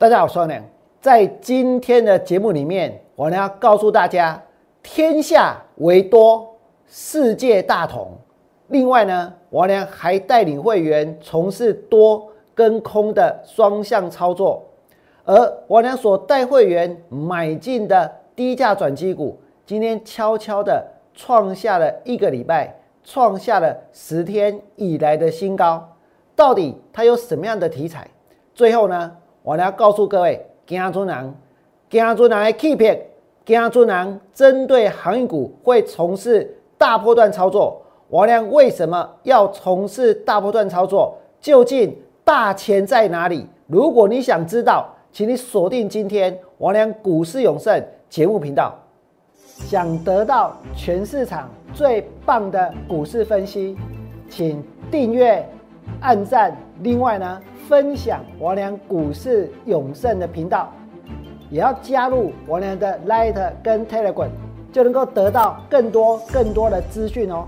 大家好，我是梁。在今天的节目里面，我呢要告诉大家，天下为多，世界大同。另外呢，我呢还带领会员从事多跟空的双向操作，而我呢所带会员买进的低价转机股，今天悄悄的创下了一个礼拜，创下了十天以来的新高。到底它有什么样的题材？最后呢？我呢要告诉各位，姜春南，姜春南的 keep，姜春南针对航运股会从事大波段操作。王良为什么要从事大波段操作？究竟大钱在哪里？如果你想知道，请你锁定今天王良股市永胜节目频道。想得到全市场最棒的股市分析，请订阅、按赞。另外呢？分享王良股市永胜的频道，也要加入王良的 Light 跟 Telegram，就能够得到更多更多的资讯哦。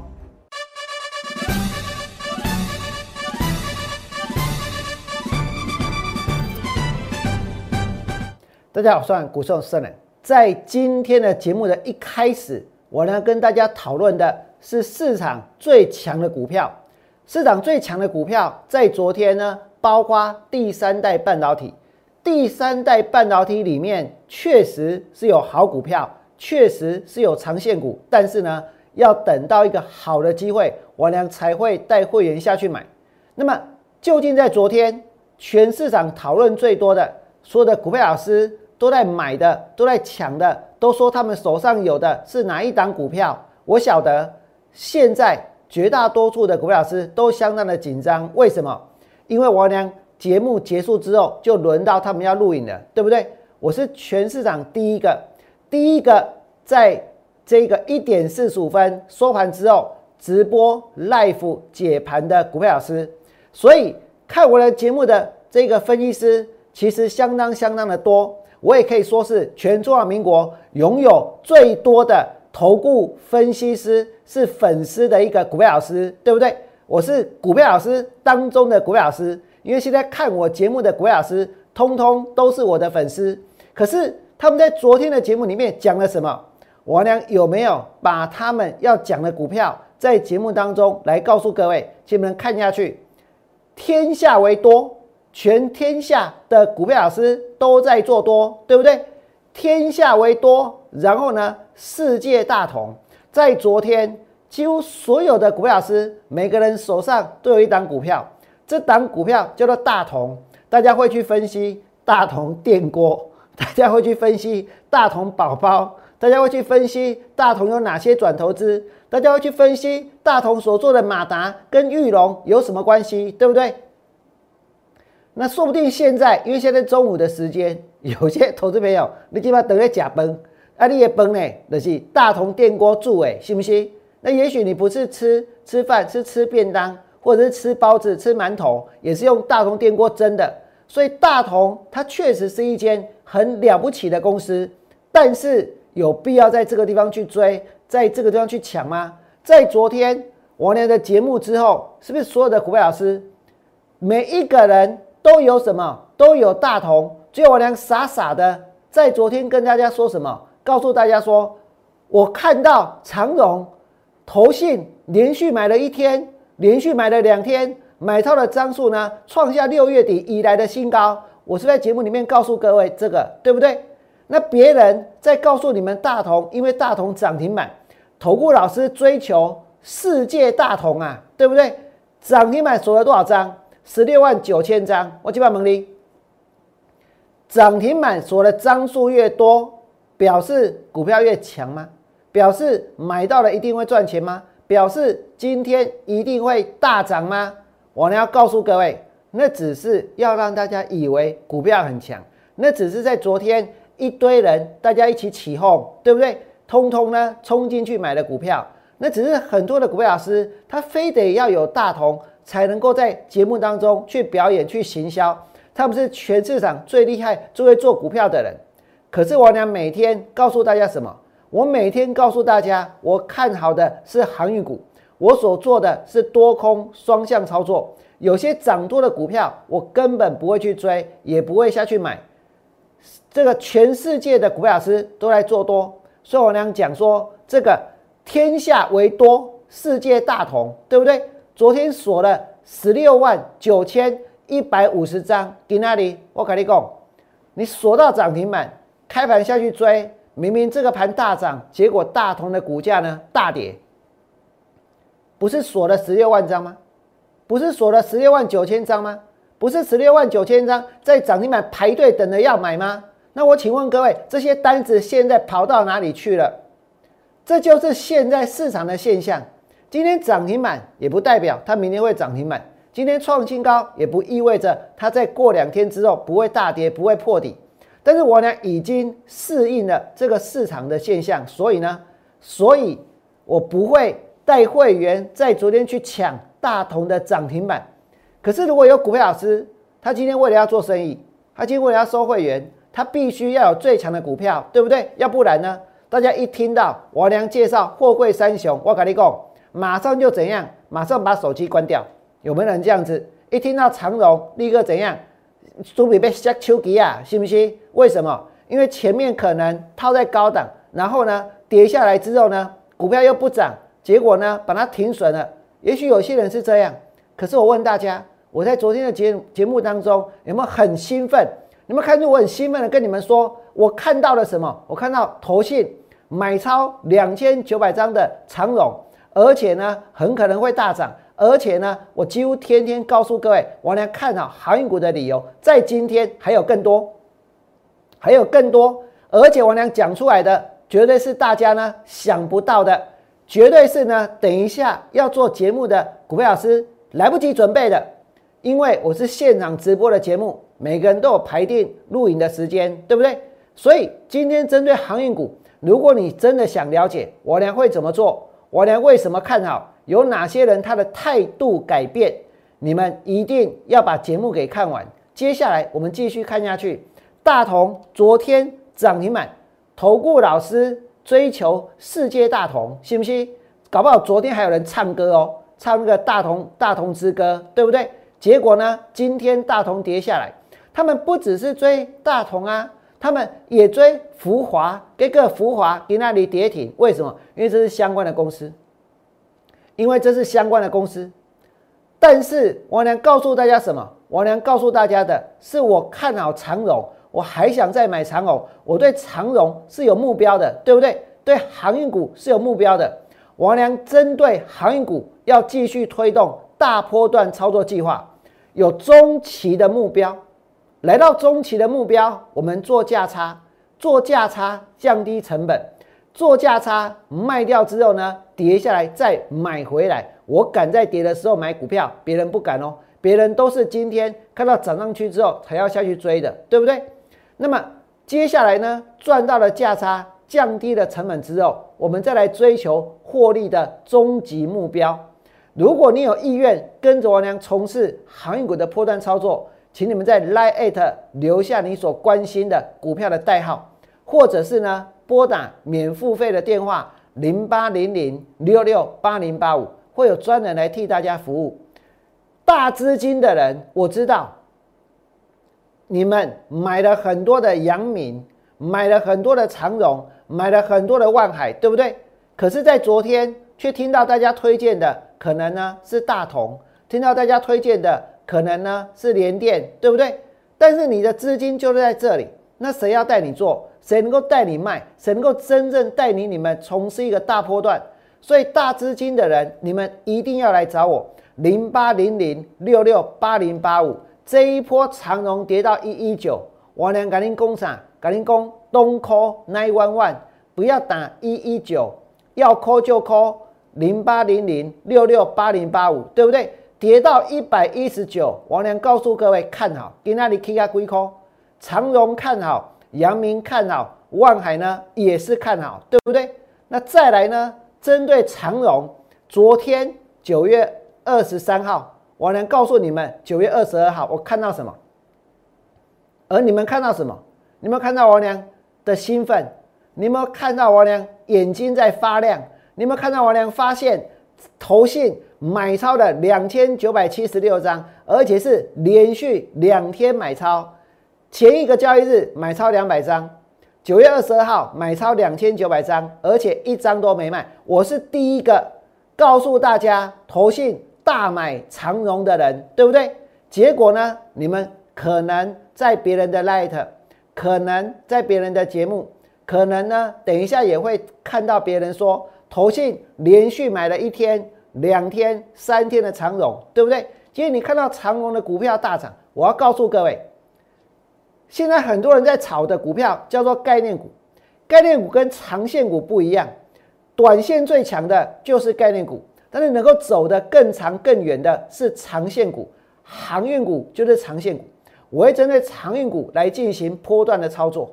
大家好，我是股市圣人。在今天的节目的一开始，我呢跟大家讨论的是市场最强的股票。市场最强的股票在昨天呢？包括第三代半导体，第三代半导体里面确实是有好股票，确实是有长线股，但是呢，要等到一个好的机会，我俩才会带会员下去买。那么，究竟在昨天全市场讨论最多的，所有的股票老师都在买的，都在抢的，都说他们手上有的是哪一档股票？我晓得，现在绝大多数的股票老师都相当的紧张，为什么？因为王良节目结束之后，就轮到他们要录影了，对不对？我是全市场第一个，第一个在这个一点四十五分收盘之后直播 live 解盘的股票老师，所以看我的节目的这个分析师其实相当相当的多，我也可以说是全中华民国拥有最多的投顾分析师是粉丝的一个股票老师，对不对？我是股票老师当中的股票老师，因为现在看我节目的股票老师，通通都是我的粉丝。可是他们在昨天的节目里面讲了什么？王良有没有把他们要讲的股票在节目当中来告诉各位？请你们看下去，天下为多，全天下的股票老师都在做多，对不对？天下为多，然后呢，世界大同，在昨天。几乎所有的股票老师，每个人手上都有一档股票，这档股票叫做大同。大家会去分析大同电锅，大家会去分析大同宝宝，大家会去分析大同有哪些转投资，大家会去分析大同所做的马达跟玉龙有什么关系，对不对？那说不定现在，因为现在中午的时间，有些投资朋友，你基本上等在假崩，啊，你也崩呢，就是大同电锅助诶，信不信？那也许你不是吃吃饭，是吃便当，或者是吃包子、吃馒头，也是用大同电锅蒸的。所以大同它确实是一间很了不起的公司，但是有必要在这个地方去追，在这个地方去抢吗？在昨天我俩的节目之后，是不是所有的股票老师每一个人都有什么？都有大同，只有我俩傻傻的在昨天跟大家说什么？告诉大家说，我看到长荣。投信连续买了一天，连续买了两天，买套的张数呢创下六月底以来的新高。我是在节目里面告诉各位这个，对不对？那别人在告诉你们大同，因为大同涨停板，投顾老师追求世界大同啊，对不对？涨停板锁了多少张？十六万九千张。我几把蒙利，涨停板锁的张数越多，表示股票越强吗？表示买到了一定会赚钱吗？表示今天一定会大涨吗？我呢要告诉各位，那只是要让大家以为股票很强，那只是在昨天一堆人大家一起起哄，对不对？通通呢冲进去买了股票，那只是很多的股票老师他非得要有大同才能够在节目当中去表演去行销，他们是全市场最厉害最会做股票的人。可是我俩每天告诉大家什么？我每天告诉大家，我看好的是航运股，我所做的是多空双向操作。有些涨多的股票，我根本不会去追，也不会下去买。这个全世界的股票老师都在做多，所以我娘讲说这个天下为多，世界大同，对不对？昨天锁了十六万九千一百五十张，在那里？我跟你讲，你锁到涨停板，开盘下去追，明明这个盘大涨，结果大同的股价呢大跌，不是锁了十六万张吗？不是锁了十六万九千张吗？不是十六万九千张在涨停板排队等着要买吗？那我请问各位，这些单子现在跑到哪里去了？这就是现在市场的现象。今天涨停板也不代表它明天会涨停板，今天创新高也不意味着它在过两天之后不会大跌、不会破底。但是我呢已经适应了这个市场的现象，所以呢，所以我不会带会员在昨天去抢大同的涨停板。可是如果有股票老师，他今天为了要做生意，他今天为了要收会员。他必须要有最强的股票，对不对？要不然呢？大家一听到我娘介绍货柜三雄，我跟你讲，马上就怎样？马上把手机关掉。有没有人这样子？一听到长荣，立刻怎样？准备被下秋吉啊？信不信？为什么？因为前面可能套在高档，然后呢跌下来之后呢，股票又不涨，结果呢把它停损了。也许有些人是这样，可是我问大家，我在昨天的节节目当中有没有很兴奋？你们看出我很兴奋的跟你们说，我看到了什么？我看到投信买超两千九百张的长荣，而且呢很可能会大涨，而且呢我几乎天天告诉各位，我来看好航运股的理由，在今天还有更多，还有更多，而且我俩讲出来的绝对是大家呢想不到的，绝对是呢等一下要做节目的股票老师来不及准备的，因为我是现场直播的节目。每个人都有排定录影的时间，对不对？所以今天针对航运股，如果你真的想了解我俩会怎么做，我俩为什么看好，有哪些人他的态度改变，你们一定要把节目给看完。接下来我们继续看下去。大同昨天涨停板，投顾老师追求世界大同，信不信？搞不好昨天还有人唱歌哦，唱那个大同大同之歌，对不对？结果呢，今天大同跌下来。他们不只是追大同啊，他们也追福华，这个福华给那里跌停，为什么？因为这是相关的公司，因为这是相关的公司。但是我能告诉大家什么？我能告诉大家的是，我看好长荣，我还想再买长荣，我对长荣是有目标的，对不对？对航运股是有目标的。王良针对航运股要继续推动大波段操作计划，有中期的目标。来到中期的目标，我们做价差，做价差降低成本，做价差卖掉之后呢，跌下来再买回来。我敢在跌的时候买股票，别人不敢哦。别人都是今天看到涨上去之后才要下去追的，对不对？那么接下来呢，赚到了价差，降低了成本之后，我们再来追求获利的终极目标。如果你有意愿跟着我娘从事航运股的破断操作，请你们在 Line 留下你所关心的股票的代号，或者是呢拨打免付费的电话零八零零六六八零八五，会有专人来替大家服务。大资金的人，我知道你们买了很多的阳明，买了很多的长荣，买了很多的万海，对不对？可是，在昨天却听到大家推荐的，可能呢是大同，听到大家推荐的。可能呢是联电，对不对？但是你的资金就在这里，那谁要带你做？谁能够带你卖？谁能够真正带领你们从事一个大波段？所以大资金的人，你们一定要来找我，零八零零六六八零八五。这一波长荣跌到一一九，我俩赶紧攻啥？赶紧攻东科 nine one one，不要打一一九，要扣就扣零八零零六六八零八五，对不对？跌到一百一十九，王良告诉各位看好，给那里 K 下龟壳，长荣看好，阳明看好，万海呢也是看好，对不对？那再来呢？针对长荣，昨天九月二十三号，王良告诉你们，九月二十二号我看到什么？而你们看到什么？你们看到王良的兴奋？你们看到王良眼睛在发亮？你们看到王良发现投信？买超的两千九百七十六张，而且是连续两天买超。前一个交易日买超两百张，九月二十二号买超两千九百张，而且一张都没卖。我是第一个告诉大家投信大买长荣的人，对不对？结果呢，你们可能在别人的 light，可能在别人的节目，可能呢，等一下也会看到别人说投信连续买了一天、两天、三天的长荣，对不对？今天你看到长荣的股票大涨，我要告诉各位。现在很多人在炒的股票叫做概念股，概念股跟长线股不一样，短线最强的就是概念股，但是能够走得更长更远的是长线股，航运股就是长线股。我会针对长运股来进行波段的操作。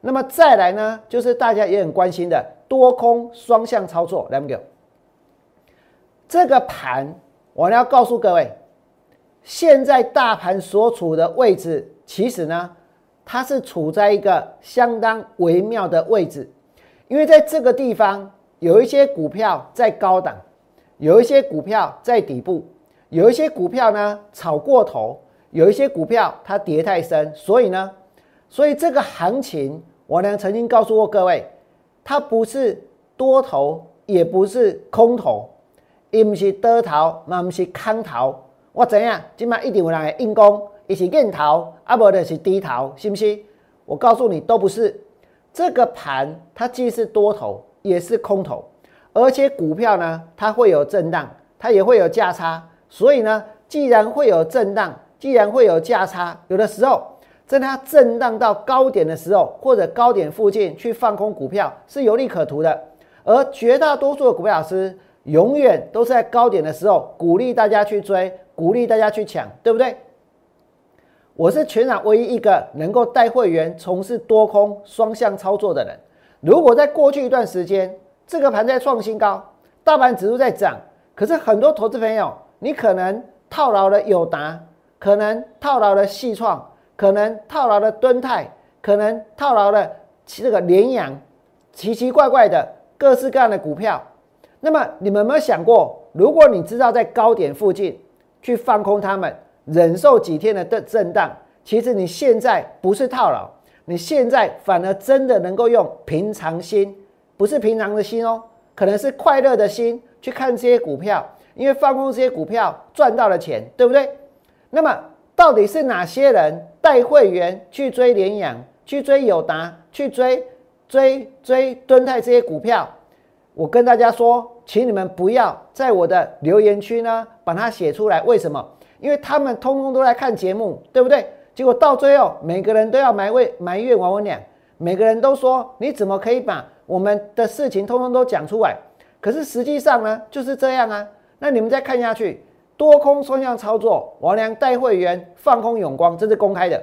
那么再来呢，就是大家也很关心的多空双向操作，来不给？这个盘我要告诉各位，现在大盘所处的位置，其实呢。它是处在一个相当微妙的位置，因为在这个地方有一些股票在高档，有一些股票在底部，有一些股票呢炒过头，有一些股票它跌太深，所以呢，所以这个行情我呢曾经告诉过各位，它不是多头，也不是空头，也不是多头，也不是空头，我怎样？今晚一定有人会硬攻。一起硬逃，啊不的是低逃，信不信？我告诉你，都不是。这个盘它既是多头，也是空头，而且股票呢，它会有震荡，它也会有价差。所以呢，既然会有震荡，既然会有价差，有的时候在它震荡到高点的时候，或者高点附近去放空股票是有利可图的。而绝大多数的股票老师，永远都是在高点的时候鼓励大家去追，鼓励大家去抢，对不对？我是全场唯一一个能够带会员从事多空双向操作的人。如果在过去一段时间，这个盘在创新高，大盘指数在涨，可是很多投资朋友，你可能套牢了友达，可能套牢了细创，可能套牢了敦泰，可能套牢了这个联阳，奇奇怪怪的各式各样的股票。那么你们有没有想过，如果你知道在高点附近去放空它们？忍受几天的震震荡，其实你现在不是套牢，你现在反而真的能够用平常心，不是平常的心哦，可能是快乐的心去看这些股票，因为放空这些股票赚到了钱，对不对？那么到底是哪些人带会员去追联阳、去追友达、去追追追敦泰这些股票？我跟大家说，请你们不要在我的留言区呢把它写出来，为什么？因为他们通通都在看节目，对不对？结果到最后，每个人都要埋怨埋怨王文亮，每个人都说你怎么可以把我们的事情通通都讲出来？可是实际上呢，就是这样啊。那你们再看下去，多空双向操作，王良带会员放空永光，这是公开的，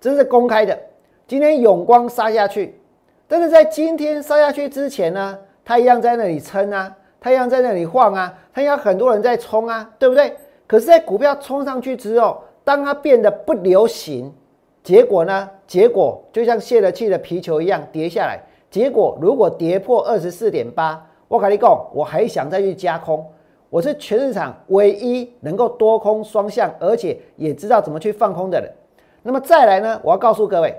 这是公开的。今天永光杀下去，但是在今天杀下去之前呢，他一样在那里撑啊，他一样在那里晃啊，它要很多人在冲啊，对不对？可是，在股票冲上去之后，当它变得不流行，结果呢？结果就像泄了气的皮球一样跌下来。结果如果跌破二十四点八，我跟你讲，我还想再去加空。我是全市场唯一能够多空双向，而且也知道怎么去放空的人。那么再来呢？我要告诉各位，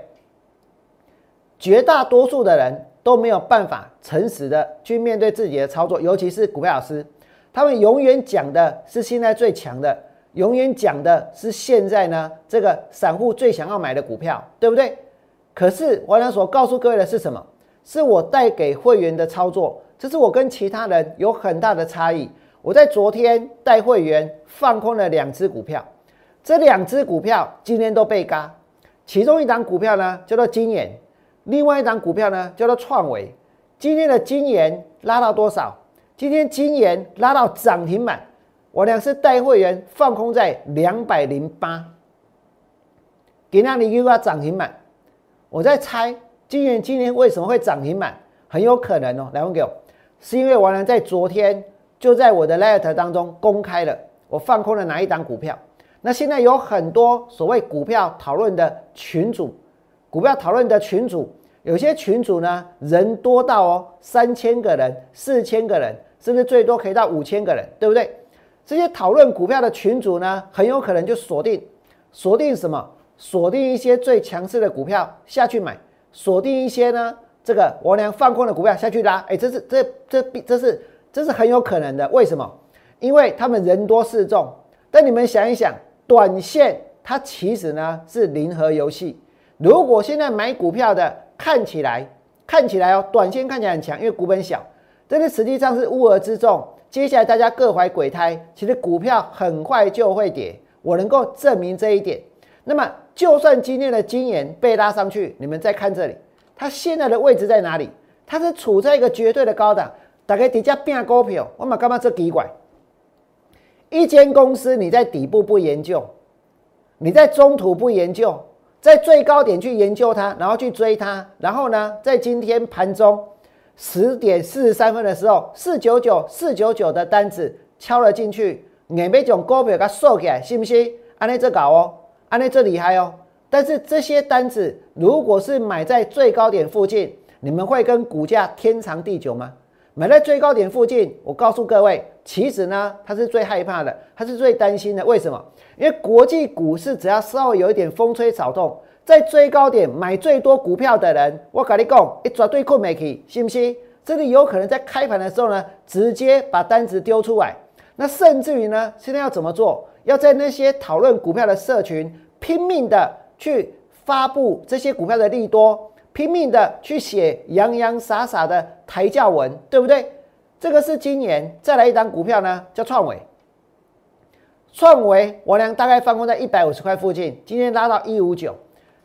绝大多数的人都没有办法诚实的去面对自己的操作，尤其是股票老师。他们永远讲的是现在最强的，永远讲的是现在呢这个散户最想要买的股票，对不对？可是我想所告诉各位的是什么？是我带给会员的操作，这是我跟其他人有很大的差异。我在昨天带会员放空了两只股票，这两只股票今天都被嘎，其中一档股票呢叫做金研，另外一档股票呢叫做创维。今天的金研拉到多少？今天金研拉到涨停板，我俩是带会员放空在两百零八，给那里又要涨停板。我在猜金研今年为什么会涨停板？很有可能哦，来问给我，是因为我俩在昨天就在我的 letter 当中公开了我放空了哪一档股票。那现在有很多所谓股票讨论的群主，股票讨论的群主。有些群主呢，人多到哦三千个人、四千个人，甚至最多可以到五千个人，对不对？这些讨论股票的群主呢，很有可能就锁定锁定什么？锁定一些最强势的股票下去买，锁定一些呢这个我俩放空的股票下去拉，哎，这是这这这是这是很有可能的。为什么？因为他们人多势众。但你们想一想，短线它其实呢是零和游戏。如果现在买股票的看起来看起来哦，短线看起来很强，因为股本小，但是实际上是乌合之众。接下来大家各怀鬼胎，其实股票很快就会跌，我能够证明这一点。那么，就算今天的金研被拉上去，你们再看这里，它现在的位置在哪里？它是处在一个绝对的高档。大概底下变股票，我们干嘛这奇怪？一间公司你在底部不研究，你在中途不研究，在最高点去研究它，然后去追它，然后呢，在今天盘中。十点四十三分的时候，四九九四九九的单子敲了进去，你每种股票给它收起来，信不信？安内这搞哦，安内这厉害哦。但是这些单子如果是买在最高点附近，你们会跟股价天长地久吗？买在最高点附近，我告诉各位，其实呢，他是最害怕的，他是最担心的。为什么？因为国际股市只要稍微有一点风吹草动。在最高点买最多股票的人，我跟你讲，一绝对困没去，信不信？这里有可能在开盘的时候呢，直接把单子丢出来。那甚至于呢，现在要怎么做？要在那些讨论股票的社群，拼命的去发布这些股票的利多，拼命的去写洋洋洒洒的抬价文，对不对？这个是今年再来一张股票呢，叫创维。创维我俩大概放空在一百五十块附近，今天拉到一五九。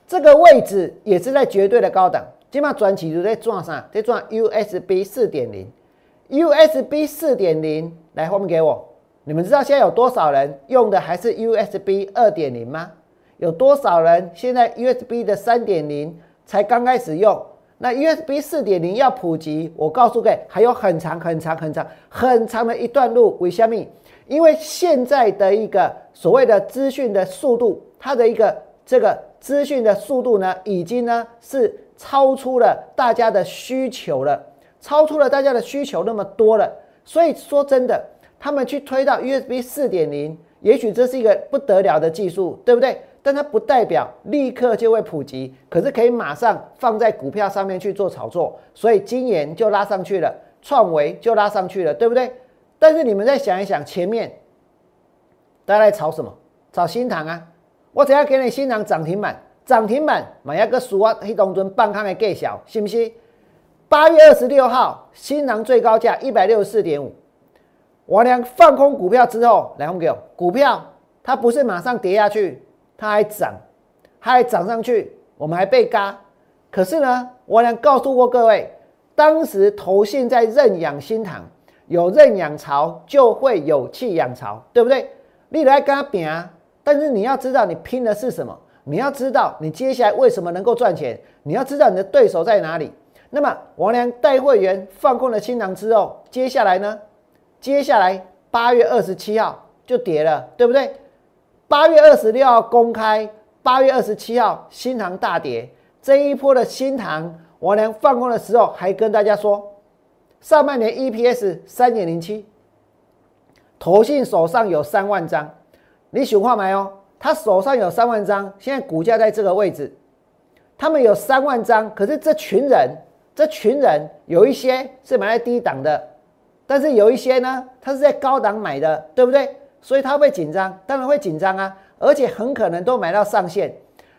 这个位置也是在绝对的高档，起码转起就在转啥？在转 USB 四点零，USB 四点零来后面给我。你们知道现在有多少人用的还是 USB 二点零吗？有多少人现在 USB 的三点零才刚开始用？那 USB 四点零要普及，我告诉各位还有很长很长很长很长的一段路。为什么？因为现在的一个所谓的资讯的速度，它的一个这个。资讯的速度呢，已经呢是超出了大家的需求了，超出了大家的需求那么多了。所以说真的，他们去推到 USB 四点零，也许这是一个不得了的技术，对不对？但它不代表立刻就会普及，可是可以马上放在股票上面去做炒作。所以今年就拉上去了，创维就拉上去了，对不对？但是你们再想一想，前面大家在炒什么？炒新塘啊？我只要给你新塘涨停板，涨停板买一个数啊，黑当中半康的计小，信不信？八月二十六号，新塘最高价一百六十四点五，我俩放空股票之后，来红给我股票，它不是马上跌下去，它还涨，它还涨上去，我们还被嘎。可是呢，我俩告诉过各位，当时投信在认养新塘，有认养潮就会有弃养潮，对不对？你来跟他拼啊！但是你要知道，你拼的是什么？你要知道你接下来为什么能够赚钱？你要知道你的对手在哪里。那么王良带会员放空了新塘之后，接下来呢？接下来八月二十七号就跌了，对不对？八月二十六号公开，八月二十七号新塘大跌。这一波的新塘，我连放空的时候还跟大家说，上半年 EPS 三点零七，投信手上有三万张。你喜欢买哦，他手上有三万张，现在股价在这个位置，他们有三万张，可是这群人，这群人有一些是买在低档的，但是有一些呢，他是在高档买的，对不对？所以他会紧张，当然会紧张啊，而且很可能都买到上限。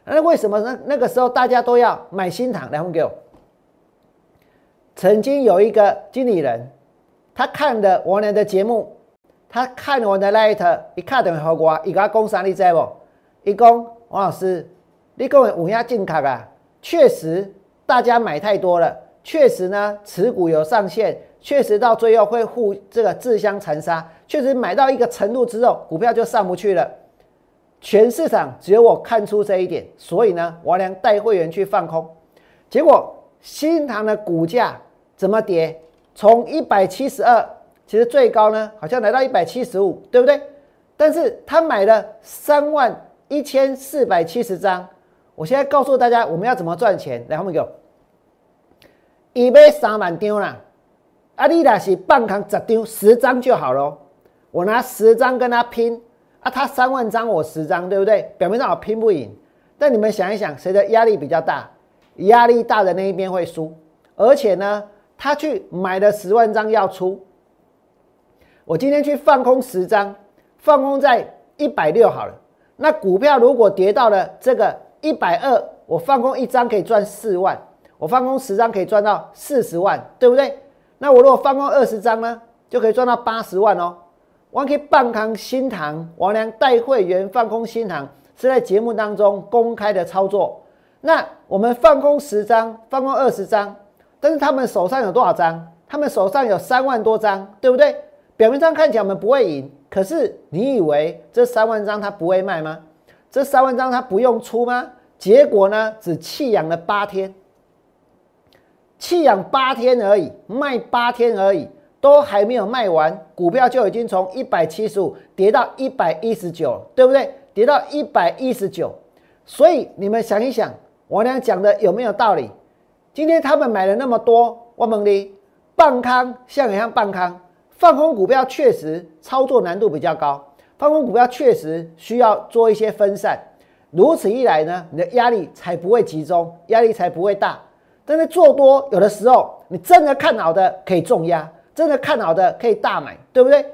那为什么那那个时候大家都要买新塘？来，给我。曾经有一个经理人，他看的王良的节目。他看我的 letter，一看等于和我，伊甲讲啥你知不？伊讲王老师，你讲的五压进卡啊，确实大家买太多了，确实呢持股有上限，确实到最后会互这个自相残杀，确实买到一个程度之后，股票就上不去了。全市场只有我看出这一点，所以呢，我俩带会员去放空，结果新塘的股价怎么跌？从一百七十二。其实最高呢，好像来到一百七十五，对不对？但是他买了三万一千四百七十张。我现在告诉大家，我们要怎么赚钱？来，后面给我，一买三万张啦，阿丽达是半扛十张，十张就好了。我拿十张跟他拼，啊，他三万张，我十张，对不对？表面上我拼不赢，但你们想一想，谁的压力比较大？压力大的那一边会输，而且呢，他去买了十万张要出。我今天去放空十张，放空在一百六好了。那股票如果跌到了这个一百二，我放空一张可以赚四万，我放空十张可以赚到四十万，对不对？那我如果放空二十张呢，就可以赚到八十万哦。我可以半康新塘王良带会员放空新塘，是在节目当中公开的操作。那我们放空十张，放空二十张，但是他们手上有多少张？他们手上有三万多张，对不对？表面上看起来我们不会赢，可是你以为这三万张他不会卖吗？这三万张他不用出吗？结果呢，只弃养了八天，弃养八天而已，卖八天而已。都还没有卖完，股票就已经从一百七十五跌到一百一十九，对不对？跌到一百一十九，所以你们想一想，我俩讲的有没有道理？今天他们买了那么多，我问你，半康像不像半康？放空股票确实操作难度比较高，放空股票确实需要做一些分散，如此一来呢，你的压力才不会集中，压力才不会大。但是做多有的时候，你真的看好的可以重压。真的看好的可以大买，对不对？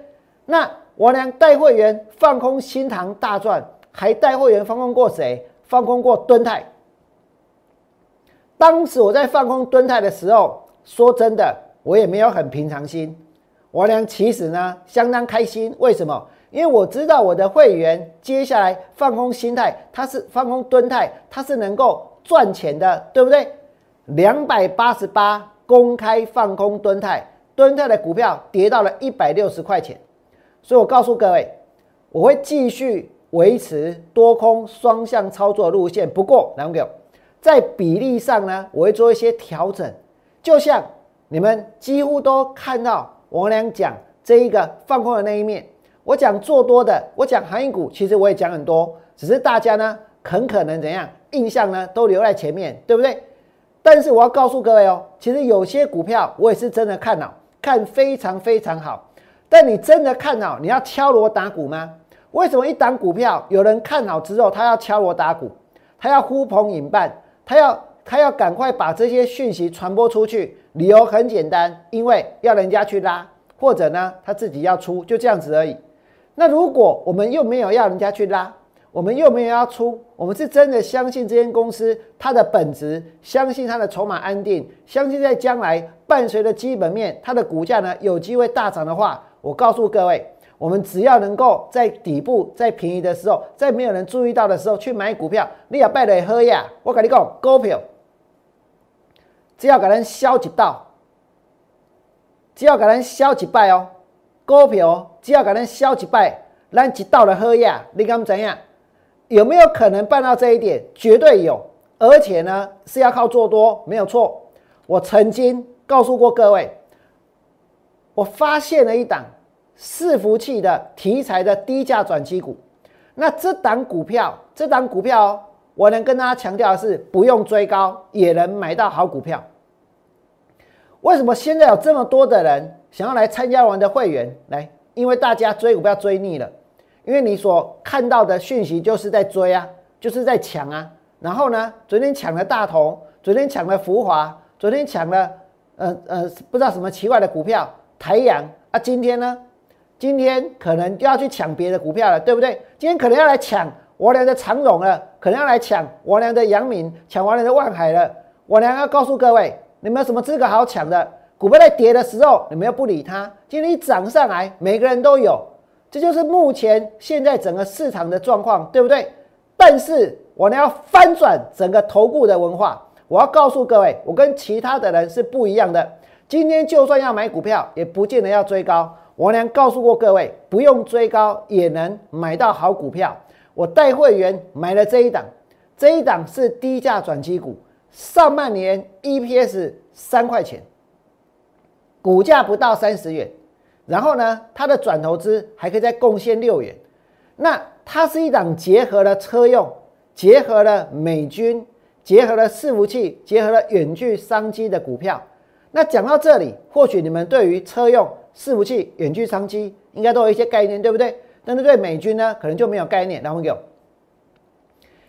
那我俩带会员放空新塘大赚，还带会员放空过谁？放空过敦泰。当时我在放空敦泰的时候，说真的，我也没有很平常心。我俩其实呢相当开心，为什么？因为我知道我的会员接下来放空心态，他是放空敦泰，他是能够赚钱的，对不对？两百八十八公开放空敦泰。敦泰的股票跌到了一百六十块钱，所以我告诉各位，我会继续维持多空双向操作路线。不过，两位在比例上呢，我会做一些调整。就像你们几乎都看到我俩讲这一个放空的那一面，我讲做多的，我讲航运股，其实我也讲很多，只是大家呢很可能怎样印象呢都留在前面，对不对？但是我要告诉各位哦，其实有些股票我也是真的看好。看非常非常好，但你真的看好你要敲锣打鼓吗？为什么一档股票有人看好之后，他要敲锣打鼓，他要呼朋引伴，他要他要赶快把这些讯息传播出去？理由很简单，因为要人家去拉，或者呢他自己要出，就这样子而已。那如果我们又没有要人家去拉？我们又没有要出，我们是真的相信这间公司它的本质，相信它的筹码安定，相信在将来伴随着基本面，它的股价呢有机会大涨的话，我告诉各位，我们只要能够在底部在便宜的时候，在没有人注意到的时候去买股票，你也拜来喝呀！我跟你讲，股票只要给人消几道，只要给人消几拜哦，股票只要给人消几拜，咱一道的喝呀，你敢怎样？有没有可能办到这一点？绝对有，而且呢是要靠做多，没有错。我曾经告诉过各位，我发现了一档伺服器的题材的低价转机股。那这档股票，这档股票，我能跟大家强调的是，不用追高也能买到好股票。为什么现在有这么多的人想要来参加我们的会员？来，因为大家追股票追腻了。因为你所看到的讯息就是在追啊，就是在抢啊。然后呢，昨天抢了大同，昨天抢了福华，昨天抢了呃呃不知道什么奇怪的股票台阳啊。今天呢，今天可能就要去抢别的股票了，对不对？今天可能要来抢我俩的长荣了，可能要来抢我俩的阳明，抢我俩的万海了。我俩要告诉各位，你们有什么资格好抢的？股票在跌的时候，你们又不理它。今天一涨上来，每个人都有。这就是目前现在整个市场的状况，对不对？但是我呢要翻转整个投顾的文化，我要告诉各位，我跟其他的人是不一样的。今天就算要买股票，也不见得要追高。我呢告诉过各位，不用追高也能买到好股票。我带会员买了这一档，这一档是低价转机股，上半年 EPS 三块钱，股价不到三十元。然后呢，它的转投资还可以再贡献六元，那它是一档结合了车用、结合了美军、结合了伺服器、结合了远距商机的股票。那讲到这里，或许你们对于车用、伺服器、远距商机应该都有一些概念，对不对？但是对美军呢，可能就没有概念。然后有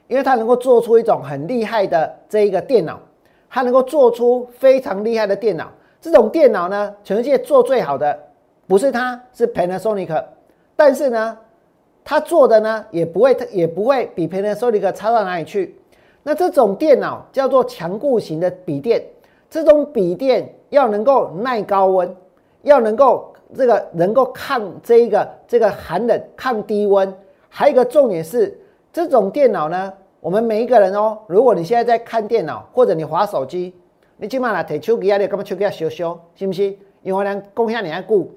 因为它能够做出一种很厉害的这一个电脑，它能够做出非常厉害的电脑。这种电脑呢，全世界做最好的不是它，是 Panasonic。但是呢，它做的呢也不会也不会比 Panasonic 差到哪里去。那这种电脑叫做强固型的笔电，这种笔电要能够耐高温，要能够这个能够抗这一个这个寒冷、抗低温。还有一个重点是，这种电脑呢，我们每一个人哦，如果你现在在看电脑或者你划手机。你起码来提手机啊，你干嘛手机要修修，信不信？因为呢，供下你还顾，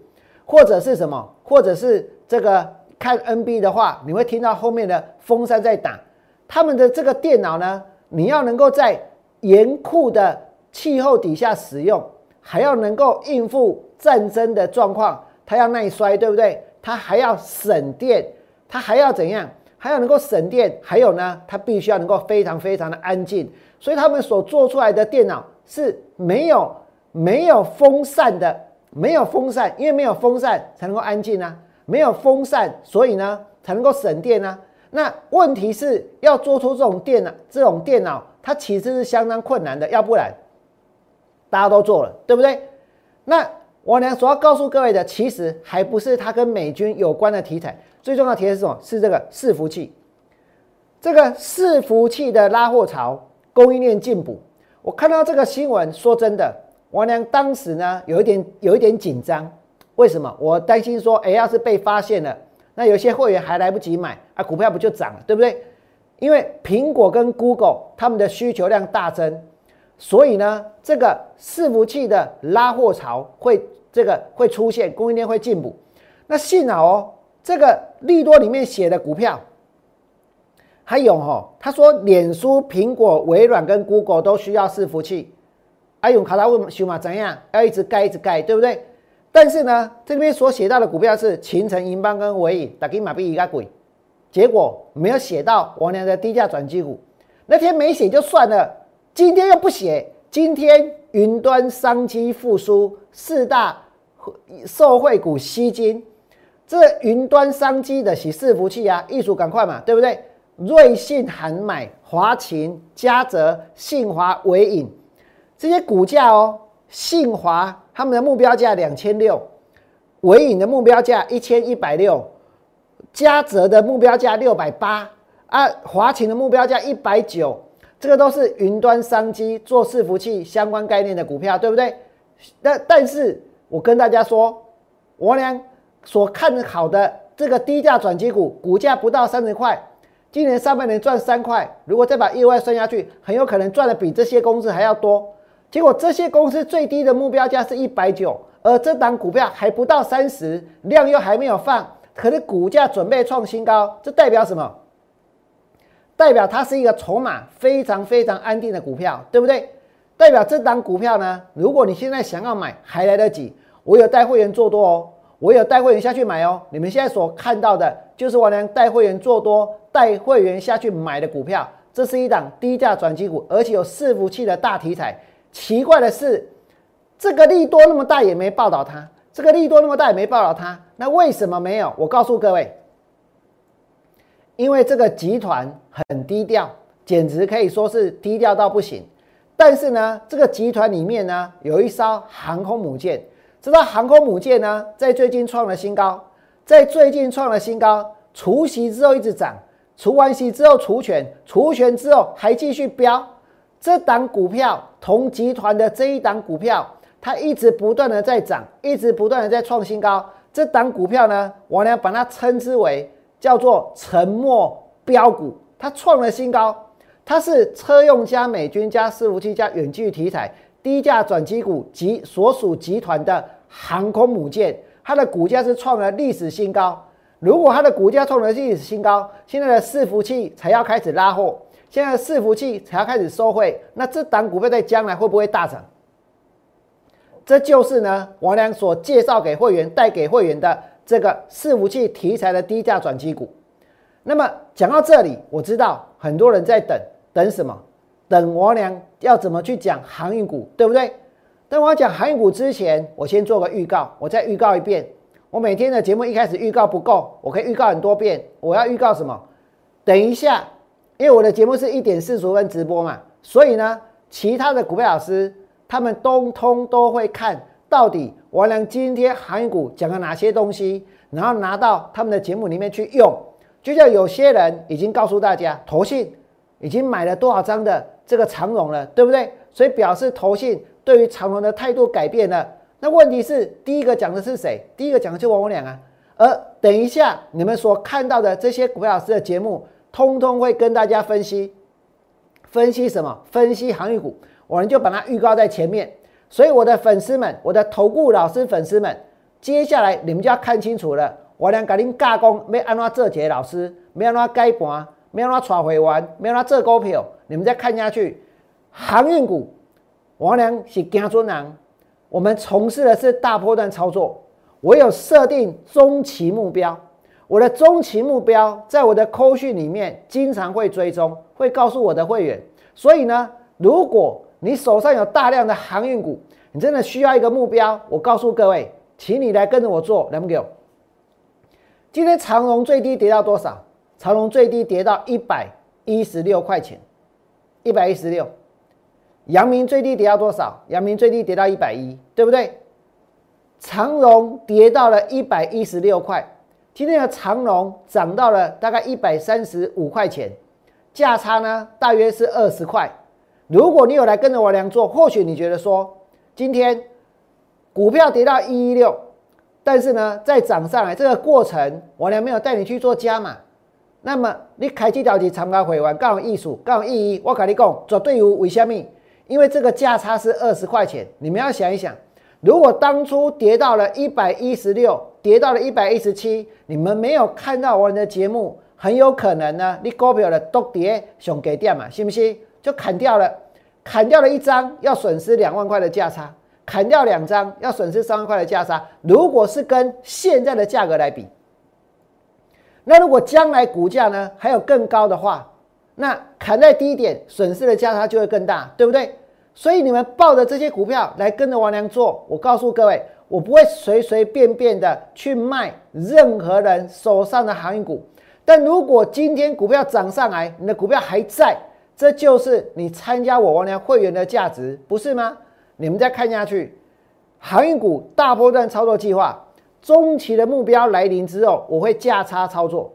或者是什么，或者是这个看 NB 的话，你会听到后面的风扇在打。他们的这个电脑呢，你要能够在严酷的气候底下使用，还要能够应付战争的状况，它要耐摔，对不对？它还要省电，它还要怎样？还要能够省电，还有呢，它必须要能够非常非常的安静。所以他们所做出来的电脑。是没有没有风扇的，没有风扇，因为没有风扇才能够安静啊，没有风扇，所以呢才能够省电啊。那问题是要做出这种电脑，这种电脑它其实是相当困难的，要不然大家都做了，对不对？那我呢所要告诉各位的，其实还不是它跟美军有关的题材，最重要的题材是什么？是这个伺服器，这个伺服器的拉货潮，供应链进补。我看到这个新闻，说真的，王良当时呢有一点有一点紧张。为什么？我担心说，哎，要是被发现了，那有些会员还来不及买啊，股票不就涨了，对不对？因为苹果跟 Google 他们的需求量大增，所以呢，这个伺服器的拉货潮会这个会出现，供应链会进步。那幸好哦，这个利多里面写的股票。还有哈，他说脸书、苹果、微软跟 Google 都需要伺服器。阿勇卡他问修马怎样？要一直盖一直盖，对不对？但是呢，这边所写到的股票是秦城、银邦跟伟影，打给马币一个鬼。结果没有写到王良的低价转机股。那天没写就算了，今天又不写。今天云端商机复苏，四大受惠股吸金。这云端商机的洗伺服气啊，艺术赶快嘛，对不对？瑞信、韩买、华勤、嘉泽、信华、伟影这些股价哦，信华他们的目标价两千六，伟影的目标价一千一百六，嘉泽的目标价六百八啊，华勤的目标价一百九，这个都是云端商机做伺服器相关概念的股票，对不对？但但是我跟大家说，我俩所看好的这个低价转机股，股价不到三十块。今年上半年赚三块，如果再把意外算下去，很有可能赚的比这些公司还要多。结果这些公司最低的目标价是一百九，而这档股票还不到三十，量又还没有放，可是股价准备创新高，这代表什么？代表它是一个筹码非常非常安定的股票，对不对？代表这档股票呢，如果你现在想要买，还来得及。我有带会员做多哦，我有带会员下去买哦。你们现在所看到的，就是我娘带会员做多。带会员下去买的股票，这是一档低价转机股，而且有伺服器的大题材。奇怪的是，这个利多那么大也没报道它，这个利多那么大也没报道它，那为什么没有？我告诉各位，因为这个集团很低调，简直可以说是低调到不行。但是呢，这个集团里面呢，有一艘航空母舰，这艘航空母舰呢，在最近创了新高，在最近创了新高，除息之后一直涨。除完息之后，除权，除权之后还继续飙。这档股票同集团的这一档股票，它一直不断的在涨，一直不断的在创新高。这档股票呢，我呢把它称之为叫做沉默标股，它创了新高。它是车用加美军加伺服器加远距题材低价转机股及所属集团的航空母舰，它的股价是创了历史新高。如果它的股价创了历史新高，现在的伺服器才要开始拉货，现在伺服器才要开始收汇，那这档股票在将来会不会大涨？这就是呢，王良所介绍给会员、带给会员的这个伺服器题材的低价转机股。那么讲到这里，我知道很多人在等，等什么？等王良要怎么去讲航运股，对不对？但我要讲航运股之前，我先做个预告，我再预告一遍。我每天的节目一开始预告不够，我可以预告很多遍。我要预告什么？等一下因为我的节目是一点四十分直播嘛，所以呢，其他的股票老师他们通通都会看到底王良今天航运股讲了哪些东西，然后拿到他们的节目里面去用。就像有些人已经告诉大家，投信已经买了多少张的这个长荣了，对不对？所以表示投信对于长荣的态度改变了。那问题是，第一个讲的是谁？第一个讲的就王文良啊。而等一下你们所看到的这些股票老师的节目，通通会跟大家分析，分析什么？分析航运股，我们就把它预告在前面。所以我的粉丝们，我的投顾老师粉丝们，接下来你们就要看清楚了。我俩甲恁加工，没安怎做节老师，没安怎改盘，没安怎带会员，没安怎做股票，你们再看下去，航运股，我俩是惊尊人。我们从事的是大波段操作，我有设定中期目标，我的中期目标在我的扣讯里面经常会追踪，会告诉我的会员。所以呢，如果你手上有大量的航运股，你真的需要一个目标，我告诉各位，请你来跟着我做，来不给我。今天长荣最低跌到多少？长荣最低跌到一百一十六块钱，一百一十六。阳明最低跌到多少？阳明最低跌到一百一，对不对？长荣跌到了一百一十六块，今天的长荣涨到了大概一百三十五块钱，价差呢大约是二十块。如果你有来跟着我量做，或许你觉得说今天股票跌到一一六。但是呢，再涨上来这个过程，我俩没有带你去做加码。那么你开几条级长高回完，刚好艺术，刚好意义。我跟你讲，绝对有为什么？因为这个价差是二十块钱。你们要想一想，如果当初跌到了一百一十六，跌到了一百一十七，你们没有看到我的节目，很有可能呢，你股票的都跌熊给掉嘛，信不信？就砍掉了，砍掉了一张，要损失两万块的价差。砍掉两张要损失三万块的价差，如果是跟现在的价格来比，那如果将来股价呢还有更高的话，那砍在低点损失的价差就会更大，对不对？所以你们抱着这些股票来跟着王良做，我告诉各位，我不会随随便便的去卖任何人手上的航运股。但如果今天股票涨上来，你的股票还在，这就是你参加我王良会员的价值，不是吗？你们再看下去，航运股大波段操作计划中期的目标来临之后，我会价差操作，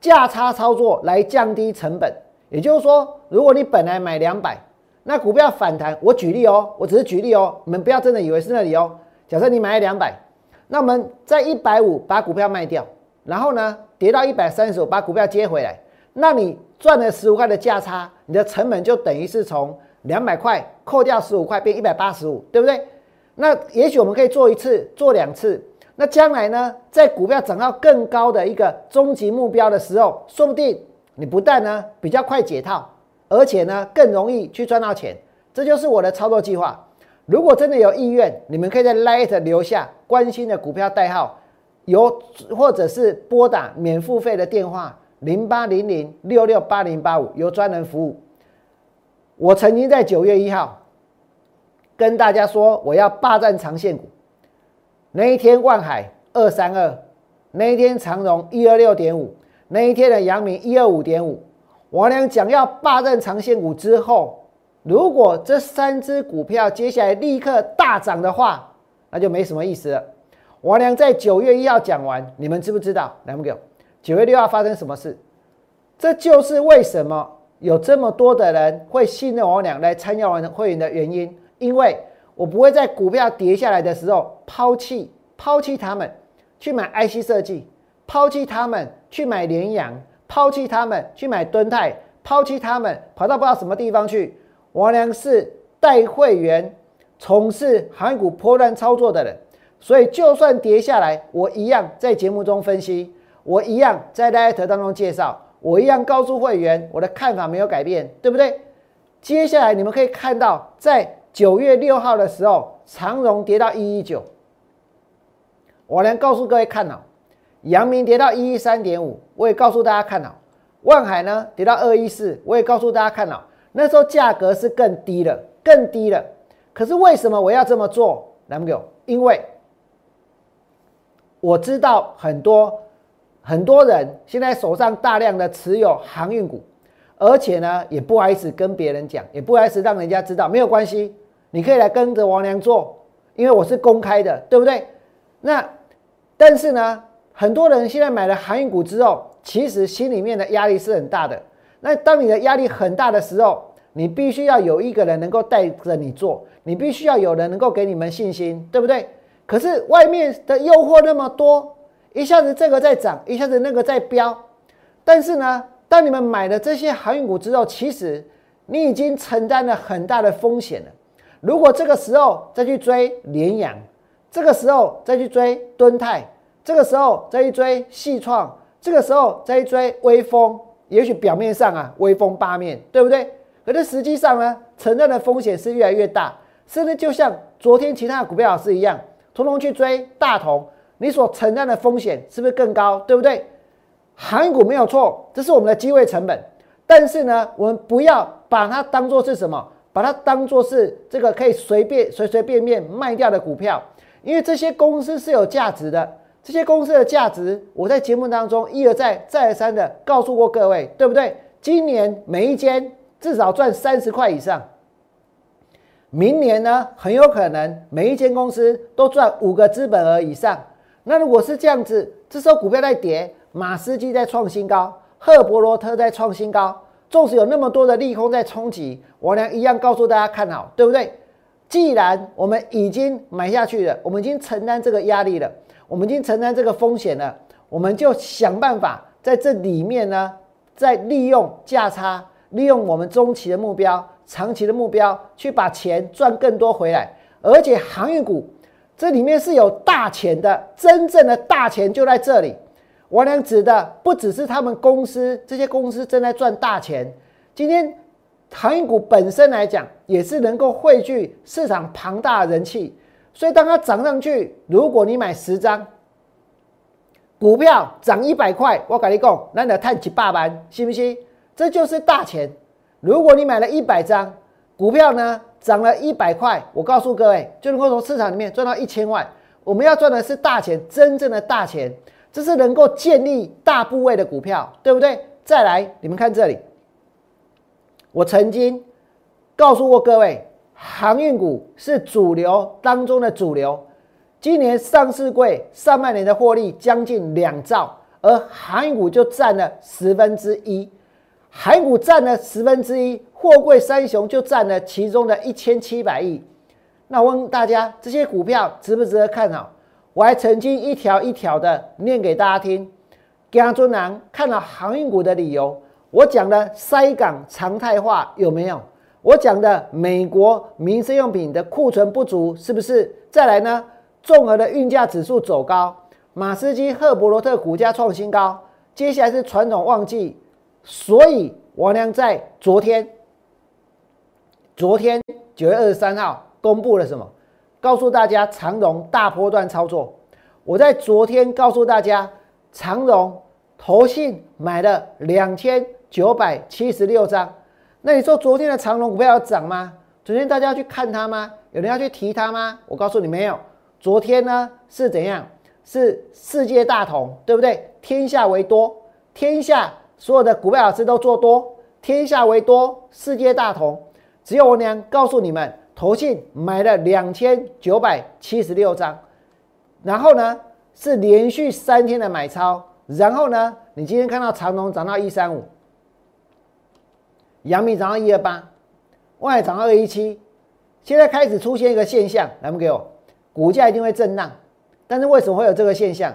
价差操作来降低成本。也就是说，如果你本来买两百，那股票反弹，我举例哦，我只是举例哦，你们不要真的以为是那里哦。假设你买了两百，那我们在一百五把股票卖掉，然后呢跌到一百三十五把股票接回来，那你赚了十五块的价差，你的成本就等于是从。两百块扣掉十五块，变一百八十五，对不对？那也许我们可以做一次，做两次。那将来呢，在股票涨到更高的一个终极目标的时候，说不定你不但呢比较快解套，而且呢更容易去赚到钱。这就是我的操作计划。如果真的有意愿，你们可以在 Light 留下关心的股票代号，有或者是拨打免付费的电话零八零零六六八零八五，由专人服务。我曾经在九月一号跟大家说，我要霸占长线股。那一天万海二三二，那一天长荣一二六点五，那一天的阳明一二五点五。我俩讲要霸占长线股之后，如果这三只股票接下来立刻大涨的话，那就没什么意思了。我俩在九月一号讲完，你们知不知道？来不给九月六号发生什么事？这就是为什么。有这么多的人会信任我俩来参加我的会员的原因，因为我不会在股票跌下来的时候抛弃抛弃他们去买 IC 设计，抛弃他们去买联阳，抛弃他们去买敦泰，抛弃他们跑到不知道什么地方去。我俩是带会员从事韩股破断操作的人，所以就算跌下来，我一样在节目中分析，我一样在 Light 当中介绍。我一样告诉会员，我的看法没有改变，对不对？接下来你们可以看到，在九月六号的时候，长荣跌到一一九，我能告诉各位看好；阳明跌到一一三点五，我也告诉大家看好；万海呢跌到二一四，我也告诉大家看好。那时候价格是更低了，更低了。可是为什么我要这么做？来不给我？因为我知道很多。很多人现在手上大量的持有航运股，而且呢也不好意思跟别人讲，也不好意思让人家知道，没有关系，你可以来跟着王良做，因为我是公开的，对不对？那但是呢，很多人现在买了航运股之后，其实心里面的压力是很大的。那当你的压力很大的时候，你必须要有一个人能够带着你做，你必须要有人能够给你们信心，对不对？可是外面的诱惑那么多。一下子这个在涨，一下子那个在飙，但是呢，当你们买了这些航运股之后，其实你已经承担了很大的风险了。如果这个时候再去追联阳，这个时候再去追敦泰，这个时候再去追细创，这个时候再去追微风，也许表面上啊威风八面，对不对？可是实际上呢，承担的风险是越来越大，甚至就像昨天其他的股票老师一样，通通去追大同。你所承担的风险是不是更高？对不对？航运股没有错，这是我们的机会成本。但是呢，我们不要把它当做是什么？把它当做是这个可以随便随随便便卖掉的股票。因为这些公司是有价值的，这些公司的价值，我在节目当中一而再、再而三的告诉过各位，对不对？今年每一间至少赚三十块以上，明年呢，很有可能每一间公司都赚五个资本额以上。那如果是这样子，这时候股票在跌，马斯基在创新高，赫伯罗特在创新高，纵使有那么多的利空在冲击，我俩一样告诉大家看好，对不对？既然我们已经买下去了，我们已经承担这个压力了，我们已经承担这个风险了，我们就想办法在这里面呢，再利用价差，利用我们中期的目标、长期的目标，去把钱赚更多回来，而且航运股。这里面是有大钱的，真正的大钱就在这里。我俩指的不只是他们公司，这些公司正在赚大钱。今天航运股本身来讲，也是能够汇聚市场庞大的人气。所以当它涨上去，如果你买十张股票涨一百块，我跟你讲，那你探几百万，信不信？这就是大钱。如果你买了一百张股票呢？涨了一百块，我告诉各位，就能够从市场里面赚到一千万。我们要赚的是大钱，真正的大钱，这是能够建立大部位的股票，对不对？再来，你们看这里，我曾经告诉过各位，航运股是主流当中的主流。今年上市柜上半年的获利将近两兆，而航运股就占了十分之一，航运股占了十分之一。货柜三雄就占了其中的一千七百亿。那我问大家，这些股票值不值得看好？我还曾经一条一条的念给大家听。江中南看了航运股的理由，我讲的塞港常态化有没有？我讲的美国民生用品的库存不足是不是？再来呢？综合的运价指数走高，马斯基、赫伯罗特股价创新高。接下来是传统旺季，所以王良在昨天。昨天九月二十三号公布了什么？告诉大家长荣大波段操作。我在昨天告诉大家，长荣投信买了两千九百七十六张。那你说昨天的长隆股票要涨吗？昨天大家要去看它吗？有人要去提它吗？我告诉你没有。昨天呢是怎样？是世界大同，对不对？天下为多，天下所有的股票老师都做多，天下为多，世界大同。只有我娘告诉你们，投信买了两千九百七十六张，然后呢是连续三天的买超，然后呢，你今天看到长隆涨到一三五，阳明涨到一二八，外涨到二一七，现在开始出现一个现象，来不给我，股价一定会震荡，但是为什么会有这个现象？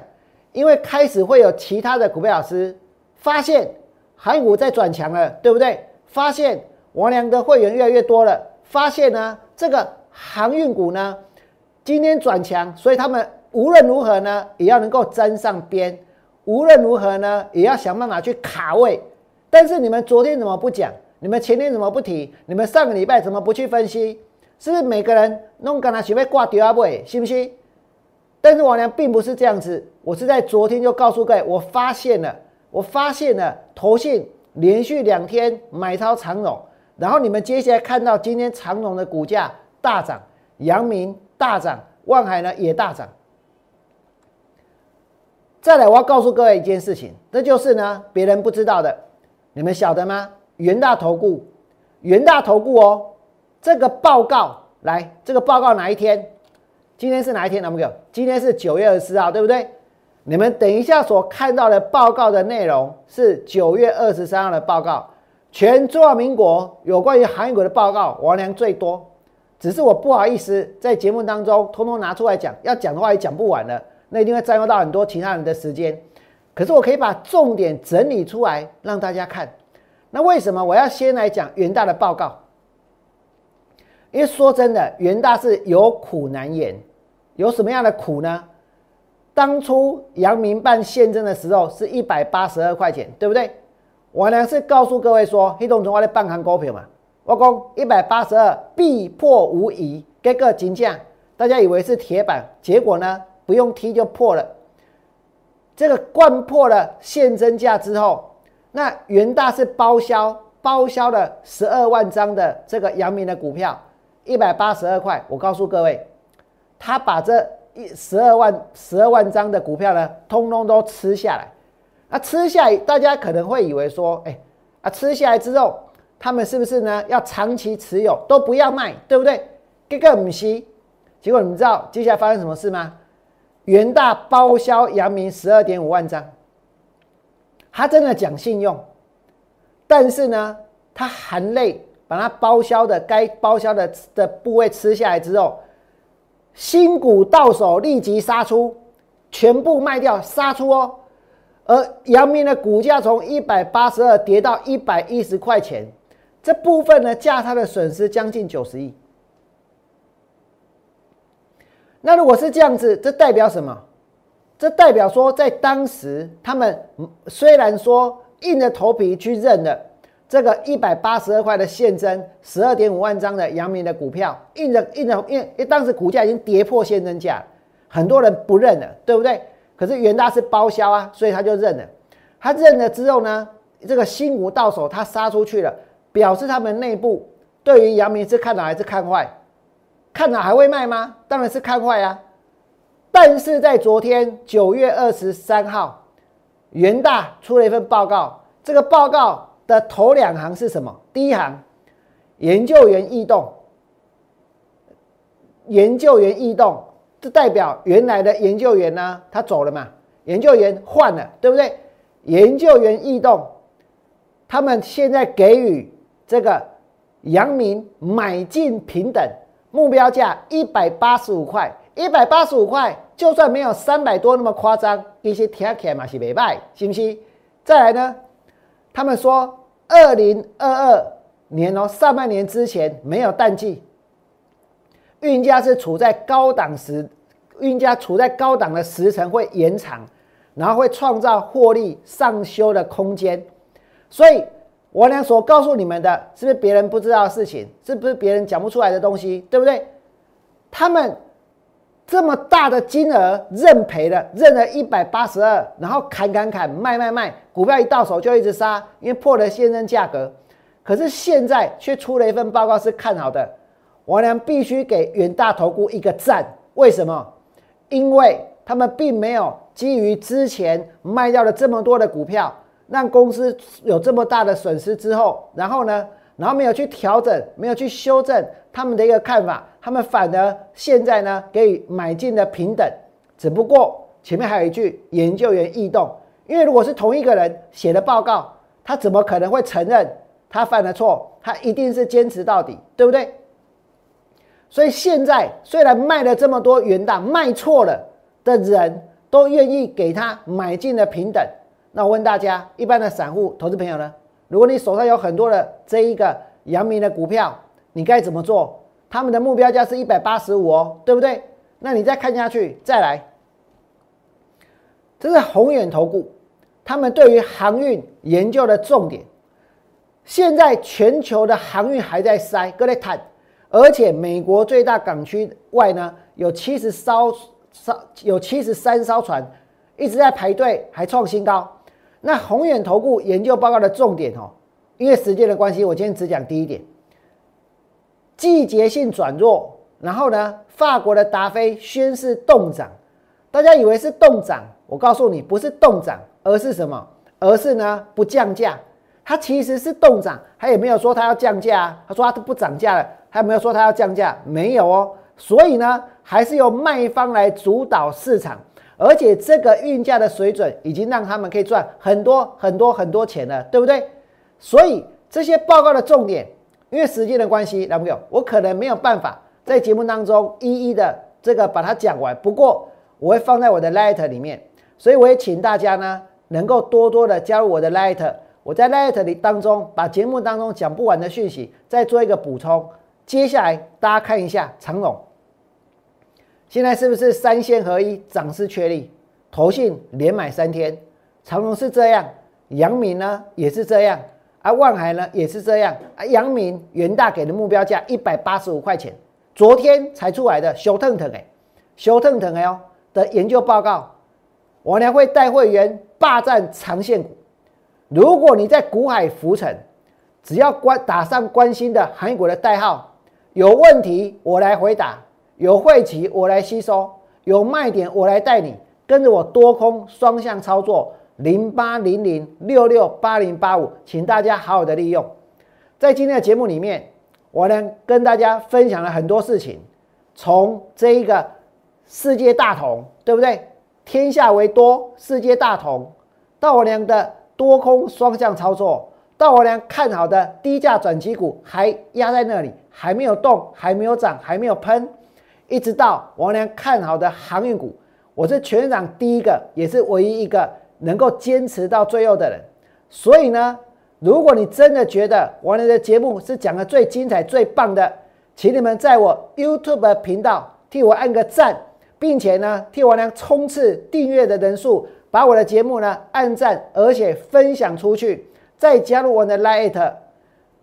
因为开始会有其他的股票老师发现韩股在转强了，对不对？发现。王良的会员越来越多了，发现呢，这个航运股呢，今天转强，所以他们无论如何呢，也要能够沾上边，无论如何呢，也要想办法去卡位。但是你们昨天怎么不讲？你们前天怎么不提？你们上个礼拜怎么不去分析？是不是每个人弄干他准备挂第二位，信不信？但是王良并不是这样子，我是在昨天就告诉各位，我发现了，我发现了投信连续两天买超长荣。然后你们接下来看到今天长隆的股价大涨，阳明大涨，万海呢也大涨。再来，我要告诉各位一件事情，这就是呢别人不知道的，你们晓得吗？元大投顾，元大投顾哦，这个报告来，这个报告哪一天？今天是哪一天？那么个，今天是九月二十四号，对不对？你们等一下所看到的报告的内容是九月二十三号的报告，全中华民国有关于韩国的报告，王良最多。只是我不好意思在节目当中通通拿出来讲，要讲的话也讲不完了，那一定会占用到很多其他人的时间。可是我可以把重点整理出来让大家看。那为什么我要先来讲元大的报告？因为说真的，元大是有苦难言。有什么样的苦呢？当初阳明办现增的时候是一百八十二块钱，对不对？我呢是告诉各位说，黑洞中华的半行股票嘛，我讲一百八十二必破无疑，给个金价，大家以为是铁板，结果呢不用踢就破了。这个灌破了现增价之后，那元大是包销，包销了十二万张的这个阳明的股票，一百八十二块。我告诉各位。他把这一十二万十二万张的股票呢，通通都吃下来。啊，吃下来，大家可能会以为说，哎，啊，吃下来之后，他们是不是呢要长期持有，都不要卖，对不对？这个不是。结果你们知道接下来发生什么事吗？元大包销阳明十二点五万张，他真的讲信用，但是呢，他含泪把它包销的该包销的的部位吃下来之后。新股到手立即杀出，全部卖掉杀出哦。而阳明的股价从一百八十二跌到一百一十块钱，这部分呢价差的损失将近九十亿。那如果是这样子，这代表什么？这代表说，在当时他们虽然说硬着头皮去认了。这个一百八十二块的现增，十二点五万张的阳明的股票，硬着硬着，因因为当时股价已经跌破现增价，很多人不认了，对不对？可是元大是包销啊，所以他就认了。他认了之后呢，这个新股到手，他杀出去了，表示他们内部对于阳明是看好还是看坏？看好还会卖吗？当然是看坏啊。但是在昨天九月二十三号，元大出了一份报告，这个报告。的头两行是什么？第一行，研究员异动，研究员异动，这代表原来的研究员呢，他走了嘛？研究员换了，对不对？研究员异动，他们现在给予这个阳明买进平等目标价一百八十五块，一百八十五块，就算没有三百多那么夸张，一些听起来嘛是没卖，是不是？再来呢？他们说，二零二二年哦，上半年之前没有淡季，运价是处在高档时，运价处在高档的时程会延长，然后会创造获利上修的空间。所以，我俩所告诉你们的，是不是别人不知道的事情？是不是别人讲不出来的东西？对不对？他们。这么大的金额认赔了，认了一百八十二，然后砍砍砍，卖卖卖，股票一到手就一直杀，因为破了现任价格。可是现在却出了一份报告是看好的，王良必须给远大投顾一个赞。为什么？因为他们并没有基于之前卖掉了这么多的股票，让公司有这么大的损失之后，然后呢，然后没有去调整，没有去修正他们的一个看法。他们反而现在呢给予买进的平等，只不过前面还有一句研究员异动，因为如果是同一个人写的报告，他怎么可能会承认他犯了错？他一定是坚持到底，对不对？所以现在虽然卖了这么多元大，卖错了的人都愿意给他买进的平等。那我问大家，一般的散户投资朋友呢？如果你手上有很多的这一个阳明的股票，你该怎么做？他们的目标价是一百八十五哦，对不对？那你再看下去，再来，这是宏远投顾，他们对于航运研究的重点。现在全球的航运还在塞，各位看，而且美国最大港区外呢，有七十艘艘，有七十三艘船一直在排队，还创新高。那宏远投顾研究报告的重点哦，因为时间的关系，我今天只讲第一点。季节性转弱，然后呢？法国的达菲宣誓冻涨，大家以为是冻涨，我告诉你，不是动涨，而是什么？而是呢不降价。它其实是动涨，它也没有说它要降价啊。他说它都不涨价了，他没有说它要降价，没有哦。所以呢，还是由卖方来主导市场，而且这个运价的水准已经让他们可以赚很多很多很多钱了，对不对？所以这些报告的重点，因为时间的关系，男朋友，我可能没有办法在节目当中一一的这个把它讲完。不过我会放在我的 Light 里面，所以我也请大家呢能够多多的加入我的 Light。我在 Light 里当中把节目当中讲不完的讯息再做一个补充。接下来大家看一下长龙，现在是不是三线合一涨势确立？投信连买三天，长龙是这样，阳明呢也是这样，而万海呢也是这样。啊，阳明元大给的目标价一百八十五块钱，昨天才出来的修腾腾哎，修腾腾哎哦的研究报告，我呢会带会员霸占长线股。如果你在股海浮沉，只要关打上关心的韩国的代号，有问题我来回答，有晦气我来吸收，有卖点我来带你，跟着我多空双向操作零八零零六六八零八五，请大家好好的利用。在今天的节目里面，我呢跟大家分享了很多事情，从这一个世界大同，对不对？天下为多，世界大同，到我娘的。多空双向操作，到我娘看好的低价转机股还压在那里，还没有动，还没有涨，还没有喷，一直到我娘看好的航运股，我是全场第一个，也是唯一一个能够坚持到最后的人。所以呢，如果你真的觉得我俩的节目是讲的最精彩、最棒的，请你们在我 YouTube 频道替我按个赞，并且呢，替我俩冲刺订阅的人数。把我的节目呢按赞，而且分享出去，再加入我的 Lite。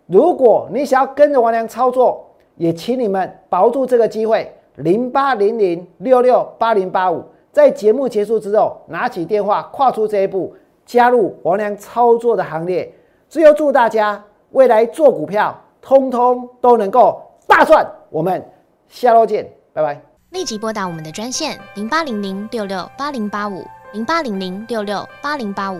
如果你想要跟着王良操作，也请你们保住这个机会，零八零零六六八零八五，在节目结束之后，拿起电话跨出这一步，加入王良操作的行列。最后祝大家未来做股票，通通都能够大赚。我们下周见，拜拜。立即拨打我们的专线零八零零六六八零八五。零八零零六六八零八五